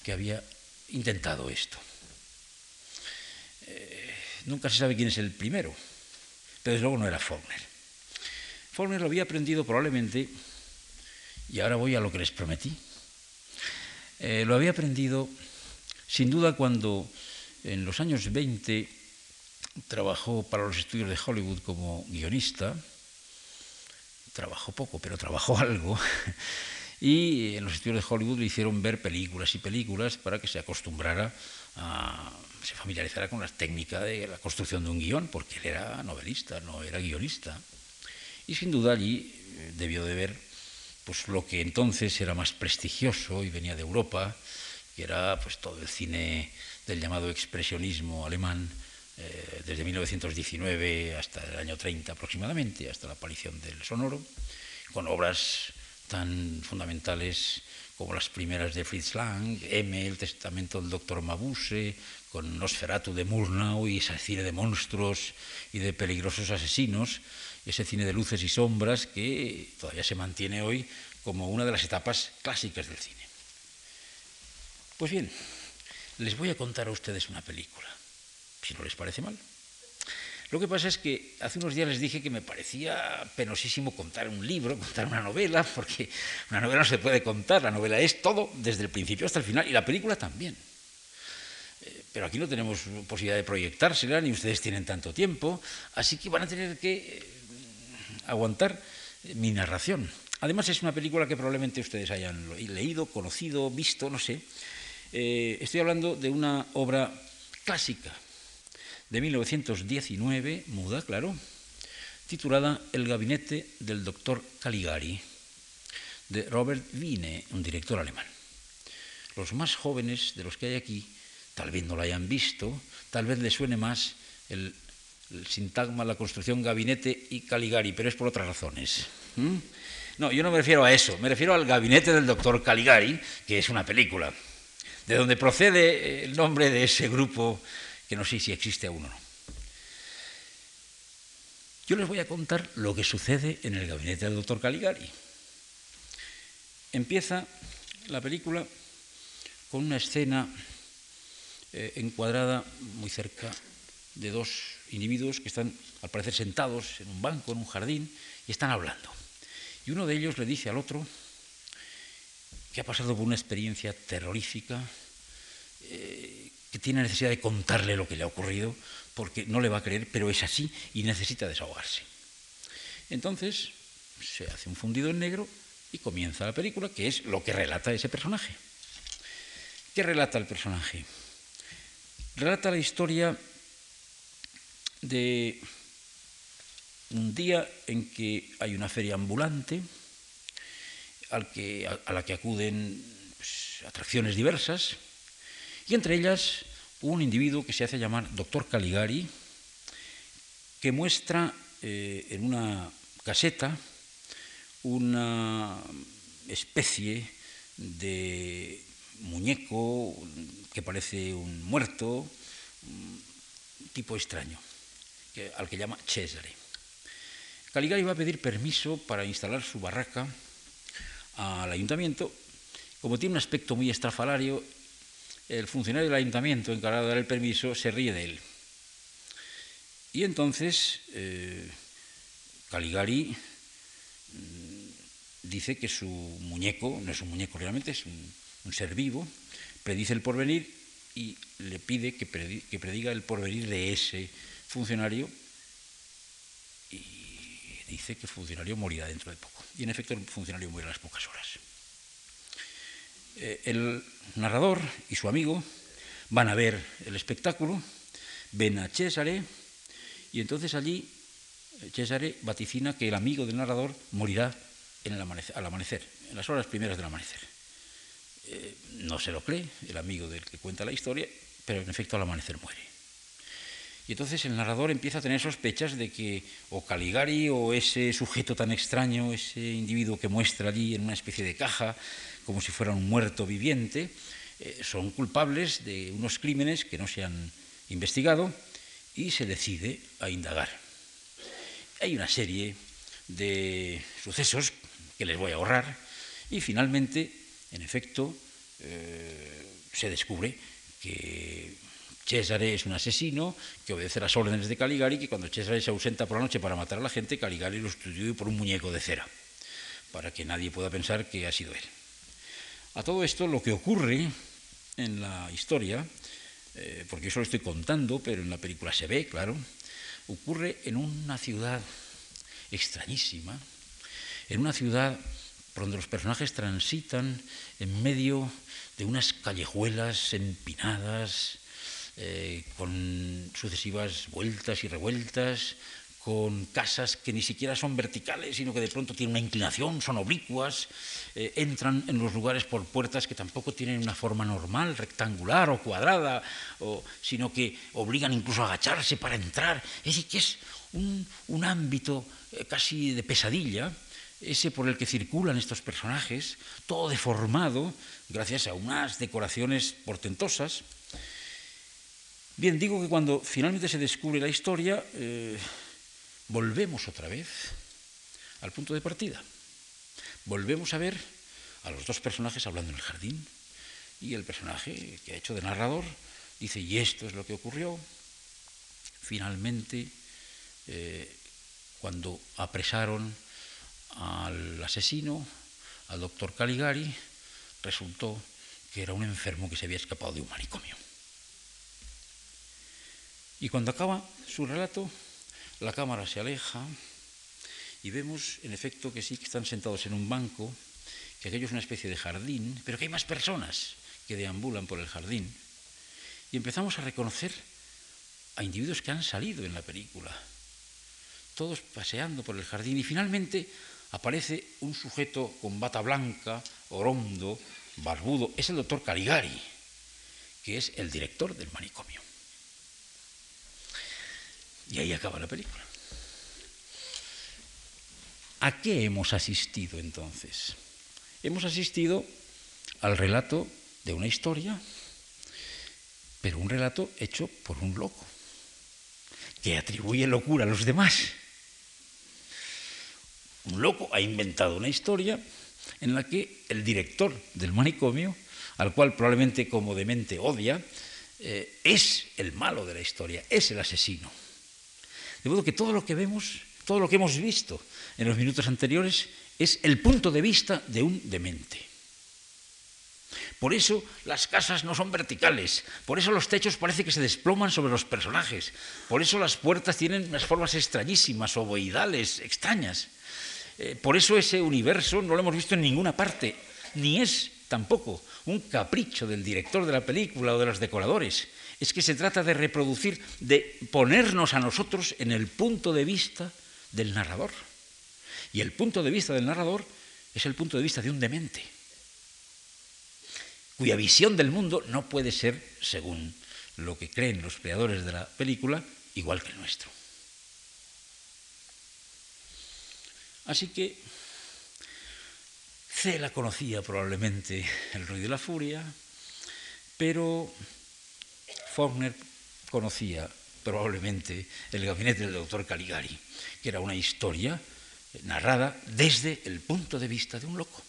que había intentado esto. Eh, nunca se sabe quién es el primero, pero desde luego no era Faulkner. Faulkner lo había aprendido probablemente, y ahora voy a lo que les prometí, eh, lo había aprendido sin duda cuando en los años 20 trabajó para los estudios de Hollywood como guionista, trabajó poco, pero trabajó [laughs] algo, y en los estudios de Hollywood le hicieron ver películas y películas para que se acostumbrara a, se familiarizara con la técnica de la construcción de un guion, porque él era novelista, no era guionista. Y sin duda allí eh, debió de ver pues, lo que entonces era más prestigioso y venía de Europa, que era pues, todo el cine del llamado expresionismo alemán, eh, desde 1919 hasta el año 30 aproximadamente, hasta la aparición del sonoro, con obras tan fundamentales como las primeras de Fritz Lang, M, el testamento del doctor Mabuse, con Nosferatu de Murnau y ese cine de monstruos y de peligrosos asesinos, ese cine de luces y sombras que todavía se mantiene hoy como una de las etapas clásicas del cine. Pues bien, les voy a contar a ustedes una película, si no les parece mal. Lo que pasa es que hace unos días les dije que me parecía penosísimo contar un libro, [laughs] contar una novela, porque una novela no se puede contar, la novela es todo desde el principio hasta el final, y la película también. Eh, pero aquí no tenemos posibilidad de proyectársela, ni ustedes tienen tanto tiempo, así que van a tener que eh, aguantar mi narración. Además es una película que probablemente ustedes hayan leído, conocido, visto, no sé. Eh, estoy hablando de una obra clásica de 1919, muda, claro, titulada El gabinete del doctor Caligari, de Robert Wiene, un director alemán. Los más jóvenes de los que hay aquí tal vez no la hayan visto, tal vez les suene más el, sintagma, la construcción gabinete y Caligari, pero es por otras razones. No, yo no me refiero a eso, me refiero al gabinete del doctor Caligari, que es una película, de donde procede el nombre de ese grupo que no sé si existe aún o no. Yo les voy a contar lo que sucede en el gabinete del doctor Caligari. Empieza la película con una escena eh, encuadrada muy cerca de dos individuos que están, al parecer, sentados en un banco, en un jardín, y están hablando. Y uno de ellos le dice al otro que ha pasado por una experiencia terrorífica, eh, que tiene necesidad de contarle lo que le ha ocurrido, porque no le va a creer, pero es así y necesita desahogarse. Entonces se hace un fundido en negro y comienza la película, que es lo que relata ese personaje. ¿Qué relata el personaje? Relata la historia de un día en que hay una feria ambulante al que, a, la que acuden pues, atracciones diversas, y entre ellas un individuo que se hace llamar doctor Caligari, que muestra eh, en una caseta una especie de muñeco que parece un muerto, un tipo extraño, al que llama Cesare. Caligari va a pedir permiso para instalar su barraca al ayuntamiento. Como tiene un aspecto muy estrafalario, el funcionario del ayuntamiento encargado de dar el permiso se ríe de él. Y entonces eh, Caligari mm, dice que su muñeco, no es un muñeco realmente, es un, ser vivo, predice el porvenir y le pide que, que prediga el porvenir de ese funcionario y dice que el funcionario morirá dentro de poco. Y en efecto el funcionario muere a las pocas horas. Eh, el narrador y su amigo van a ver el espectáculo, ven a Césare y entonces allí eh, Césare vaticina que el amigo del narrador morirá en el amanecer, al amanecer, en las horas primeras del amanecer. Eh, no se lo cree el amigo del que cuenta la historia, pero en efecto al amanecer muere. Entonces el narrador empieza a tener sospechas de que o Caligari o ese sujeto tan extraño, ese individuo que muestra allí en una especie de caja, como si fuera un muerto viviente, eh, son culpables de unos crímenes que no se han investigado y se decide a indagar. Hay una serie de sucesos que les voy a ahorrar y finalmente, en efecto, eh, se descubre que Césare es un asesino que obedece las órdenes de Caligari, que cuando Césare se ausenta por la noche para matar a la gente, Caligari lo sustituye por un muñeco de cera, para que nadie pueda pensar que ha sido él. A todo esto lo que ocurre en la historia, eh, porque eso lo estoy contando, pero en la película se ve, claro, ocurre en una ciudad extrañísima, en una ciudad por donde los personajes transitan en medio de unas callejuelas empinadas, eh, con sucesivas vueltas y revueltas, con casas que ni siquiera son verticales, sino que de pronto tienen una inclinación, son oblicuas, eh, entran en los lugares por puertas que tampoco tienen una forma normal, rectangular o cuadrada, sino que obligan incluso a agacharse para entrar. Es decir, que es un, ámbito eh, casi de pesadilla, ese por el que circulan estos personajes, todo deformado gracias a unas decoraciones portentosas. Bien, digo que cuando finalmente se descubre la historia, eh, volvemos otra vez al punto de partida. Volvemos a ver a los dos personajes hablando en el jardín y el personaje que ha hecho de narrador dice, y esto es lo que ocurrió. Finalmente, eh, cuando apresaron al asesino, al doctor Caligari, resultó que era un enfermo que se había escapado de un manicomio. Y cuando acaba su relato, la cámara se aleja y vemos, en efecto, que sí que están sentados en un banco, que aquello es una especie de jardín, pero que hay más personas que deambulan por el jardín. Y empezamos a reconocer a individuos que han salido en la película, todos paseando por el jardín y finalmente aparece un sujeto con bata blanca, orondo, barbudo, es el doctor Caligari, que es el director del manicomio. Y ahí acaba la película. ¿A qué hemos asistido entonces? Hemos asistido al relato de una historia, pero un relato hecho por un loco, que atribuye locura a los demás. Un loco ha inventado una historia en la que el director del manicomio, al cual probablemente como demente odia, eh, es el malo de la historia, es el asesino. De modo que todo lo que vemos, todo lo que hemos visto en los minutos anteriores es el punto de vista de un demente. Por eso las casas no son verticales, por eso los techos parece que se desploman sobre los personajes, por eso las puertas tienen unas formas extrañísimas, ovoidales, extrañas. Eh, por eso ese universo no lo hemos visto en ninguna parte, ni es tampoco un capricho del director de la película o de los decoradores es que se trata de reproducir, de ponernos a nosotros en el punto de vista del narrador. Y el punto de vista del narrador es el punto de vista de un demente, cuya visión del mundo no puede ser, según lo que creen los creadores de la película, igual que el nuestro. Así que Cela conocía probablemente el ruido de la furia, pero Faulkner conocía probablemente el gabinete del doctor Caligari, que era una historia narrada desde el punto de vista de un loco.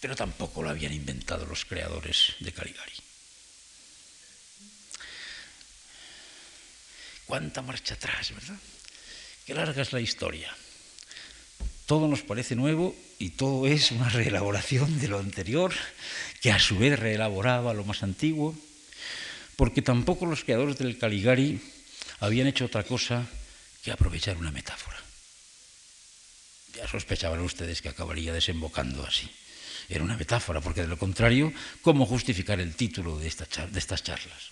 Pero tampoco lo habían inventado los creadores de Caligari. Cuánta marcha atrás, ¿verdad? Qué larga es la historia. todo nos parece nuevo y todo es una [laughs] reelaboración de lo anterior, que a su vez reelaboraba lo más antiguo, porque tampoco los creadores del Caligari habían hecho otra cosa que aprovechar una metáfora. Ya sospechaban ustedes que acabaría desembocando así. Era una metáfora, porque de lo contrario, ¿cómo justificar el título de, de estas charlas?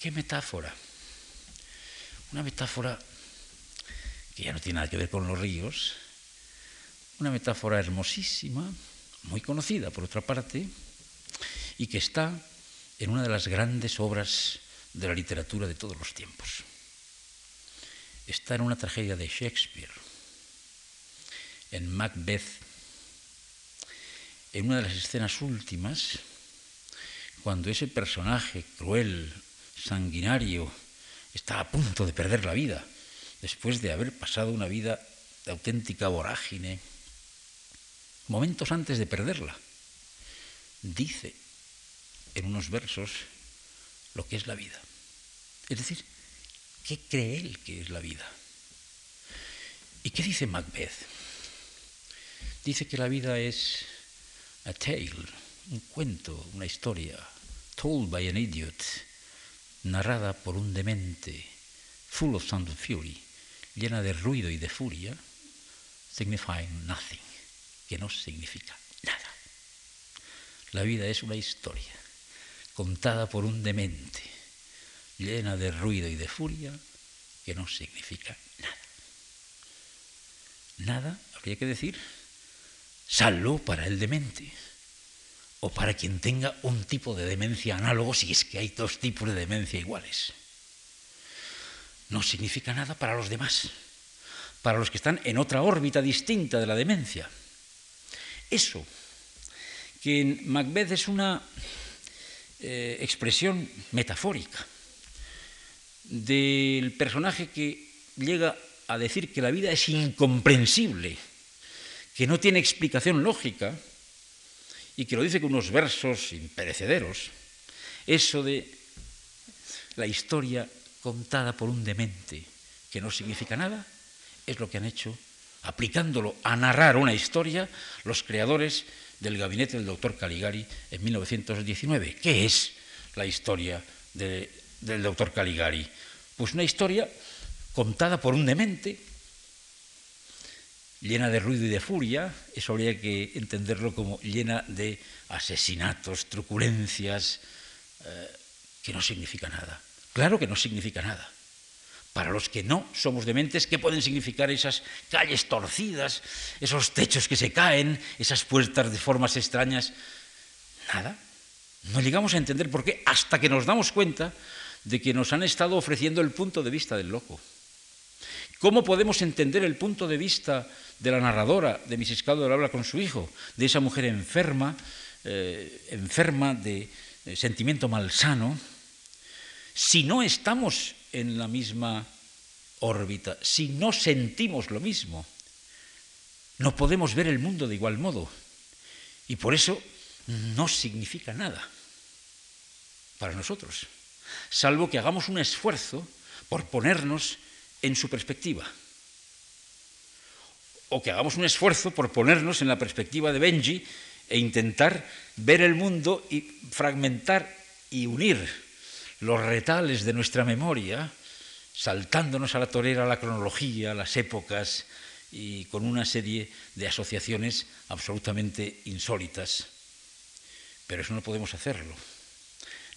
¿Qué metáfora? Una metáfora que ya no tiene nada que ver con los ríos, una metáfora hermosísima, muy conocida por otra parte, y que está en una de las grandes obras de la literatura de todos los tiempos. Está en una tragedia de Shakespeare, en Macbeth, en una de las escenas últimas, cuando ese personaje cruel, sanguinario, está a punto de perder la vida, después de haber pasado una vida de auténtica vorágine, momentos antes de perderla, dice en unos versos lo que es la vida. Es decir, ¿qué cree él que es la vida? ¿Y qué dice Macbeth? Dice que la vida es a tale, un cuento, una historia, told by an idiot, narrada por un demente, full of sound and fury, llena de ruido y de furia, signifying nothing, que no significa nada. La vida es una historia contada por un demente, llena de ruido y de furia, que no significa nada. Nada, habría que decir, salvo para el demente o para quien tenga un tipo de demencia análogo, si es que hay dos tipos de demencia iguales. No significa nada para los demás, para los que están en otra órbita distinta de la demencia. Eso, que en Macbeth es una eh, expresión metafórica del personaje que llega a decir que la vida es incomprensible, que no tiene explicación lógica, y que lo dice con unos versos imperecederos, eso de la historia contada por un demente que no significa nada, es lo que han hecho, aplicándolo a narrar una historia, los creadores del gabinete del doctor Caligari en 1919. ¿Qué es la historia del doctor Caligari? Pues una historia contada por un demente llena de ruido y de furia, eso habría que entenderlo como llena de asesinatos, truculencias, eh, que no significa nada. Claro que no significa nada. Para los que no somos dementes, ¿qué pueden significar esas calles torcidas, esos techos que se caen, esas puertas de formas extrañas? Nada. No llegamos a entender por qué hasta que nos damos cuenta de que nos han estado ofreciendo el punto de vista del loco. ¿Cómo podemos entender el punto de vista de la narradora de Mrs. Caldwell habla con su hijo, de esa mujer enferma, eh, enferma de, sentimiento malsano, si no estamos en la misma órbita, si no sentimos lo mismo, no podemos ver el mundo de igual modo. Y por eso no significa nada para nosotros, salvo que hagamos un esfuerzo por ponernos en su perspectiva. O que hagamos un esfuerzo por ponernos en la perspectiva de Benji e intentar ver el mundo y fragmentar y unir los retales de nuestra memoria, saltándonos a la torera la cronología, las épocas y con una serie de asociaciones absolutamente insólitas. Pero eso no podemos hacerlo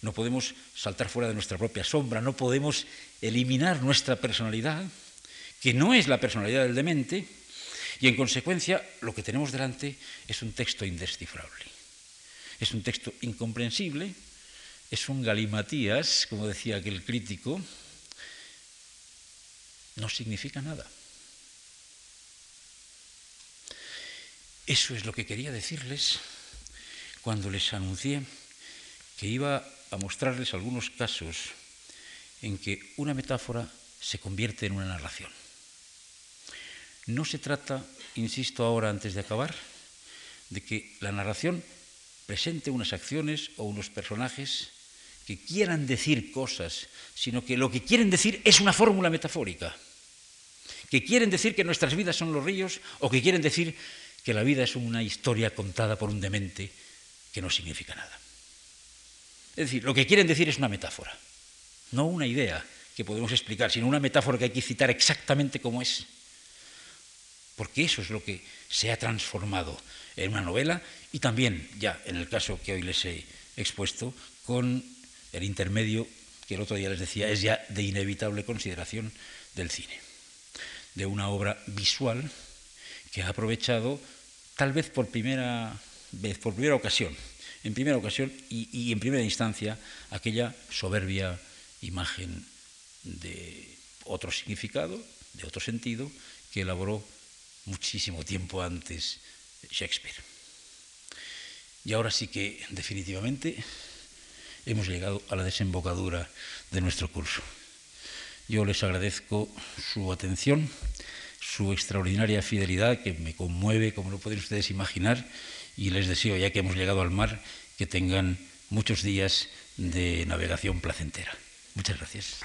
no podemos saltar fuera de nuestra propia sombra, no podemos eliminar nuestra personalidad, que no es la personalidad del demente, y en consecuencia lo que tenemos delante es un texto indescifrable, es un texto incomprensible, es un galimatías, como decía aquel crítico, no significa nada. Eso es lo que quería decirles cuando les anuncié que iba a mostrarles algunos casos en que una metáfora se convierte en una narración. No se trata, insisto ahora antes de acabar, de que la narración presente unas acciones o unos personajes que quieran decir cosas, sino que lo que quieren decir es una fórmula metafórica, que quieren decir que nuestras vidas son los ríos o que quieren decir que la vida es una historia contada por un demente que no significa nada. Es decir, lo que quieren decir es una metáfora, no una idea que podemos explicar, sino una metáfora que hay que citar exactamente como es. Porque eso es lo que se ha transformado en una novela y también, ya en el caso que hoy les he expuesto, con el intermedio que el otro día les decía, es ya de inevitable consideración del cine, de una obra visual que ha aprovechado, tal vez por primera vez, por primera ocasión, en primera ocasión y, en primera instancia, aquella soberbia imagen de otro significado, de otro sentido, que elaboró muchísimo tiempo antes Shakespeare. Y ahora sí que definitivamente hemos llegado a la desembocadura de nuestro curso. Yo les agradezco su atención, su extraordinaria fidelidad que me conmueve, como lo pueden ustedes imaginar, y les deseo, ya que hemos llegado al mar, que tengan muchos días de navegación placentera. Muchas gracias.